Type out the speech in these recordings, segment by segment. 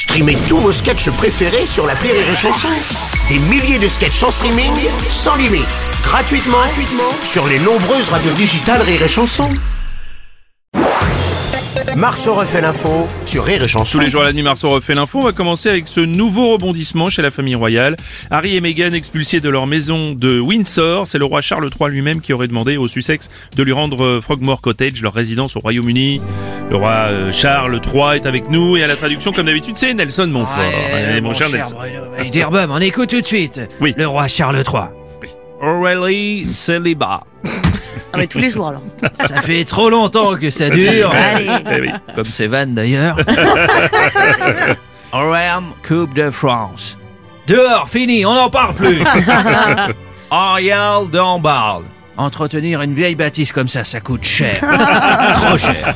Streamez tous vos sketchs préférés sur la Rire et Chanson. Des milliers de sketchs en streaming, sans limite, gratuitement, gratuitement sur les nombreuses radios digitales Rire et Chanson. Marceau refait l'info sur Rire et Chanson. Tous les jours à la nuit, Marceau refait l'info. On va commencer avec ce nouveau rebondissement chez la famille royale. Harry et Meghan expulsés de leur maison de Windsor. C'est le roi Charles III lui-même qui aurait demandé aux Sussex de lui rendre Frogmore Cottage, leur résidence au Royaume-Uni. Le roi euh, Charles III est avec nous et à la traduction, comme d'habitude, c'est Nelson Montfort. Ouais, Allez, mon, cher, Nelson. Bruno. Hey, Dearbum, on écoute tout de suite. Oui. Le roi Charles III. Aurélie Célibat. Ah mais tous les jours alors. Ça fait trop longtemps que ça dure. Allez. Eh oui. Comme ces vannes d'ailleurs. Oram Coupe de France. Dehors, fini, on n'en parle plus. Ariel d'Ambarde. Entretenir une vieille bâtisse comme ça, ça coûte cher. Trop cher.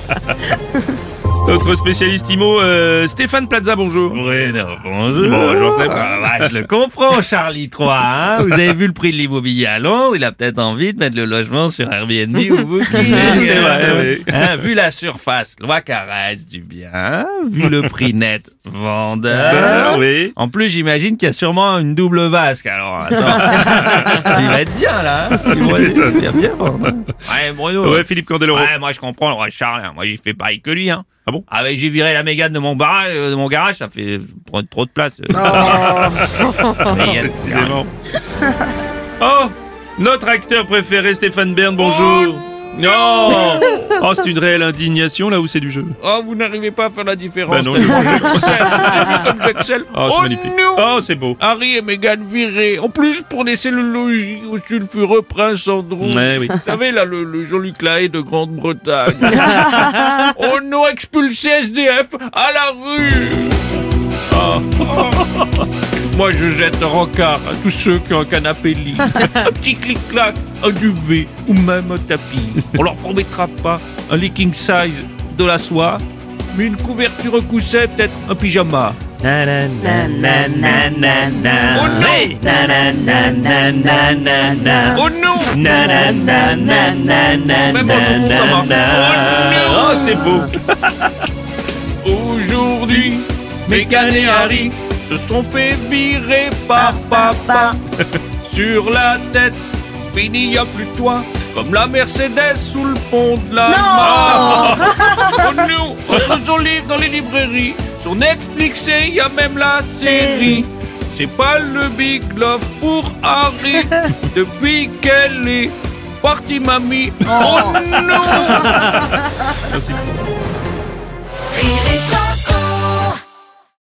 Notre spécialiste IMO, euh, Stéphane Plaza, bonjour. Oui, non, bonjour. Bonjour, Stéphane. Ah, ouais, je le comprends, Charlie 3. Hein vous avez vu le prix de l'immobilier à Londres, il a peut-être envie de mettre le logement sur Airbnb ou vous C'est vrai, oui. Hein, vu la surface, loi caresse du bien, vu le prix net vendeur. Ben, oui. En plus, j'imagine qu'il y a sûrement une double vasque. Alors, attends. il va être bien là. hein. Il va, il va bien vendre. Ouais, Bruno. Ouais, Philippe Candeloro. Ouais, moi je comprends le roi Charles. hein. Moi j'ai fait pareil que lui. Hein. Ah bon? Ah ouais, j'ai viré la mégane de mon barrage, euh, de mon garage, ça fait trop, trop de place. Évidemment. Oh Notre acteur préféré, Stéphane Bern, bonjour. Non Oh, c'est une réelle indignation là où c'est du jeu? Oh, vous n'arrivez pas à faire la différence. Bah non, tellement je- j'excelle. Vous avez vu comme j'excelle. Oh, c'est magnifique. non Oh, c'est beau. Harry et Meghan virés. En plus, pour laisser le logis au sulfureux prince Andrew. Ouais, oui. Vous savez, là, le, le Jean-Luc Lahaye de Grande-Bretagne. oh non, expulsé SDF à la rue Oh, oh. Moi, je jette un rencard à tous ceux qui ont un canapé lit, un petit clic-clac, un duvet ou même un tapis. On leur promettra pas un lit king size de la soie, mais une couverture coussin, peut-être un pyjama. Oh non Oh non Même en chanson, ça marche. Oh Oh, c'est beau. non Aujourd'hui, Meghan et Harry se sont fait virer par papa sur la tête. Fini, y a plus toi, comme la Mercedes sous le pont de la Mare. Oh non On son livre dans les librairies. Sur Netflix, et y a même la série. C'est pas le big love pour Harry depuis qu'elle est partie, mamie. Oh non Merci. Rire et chanson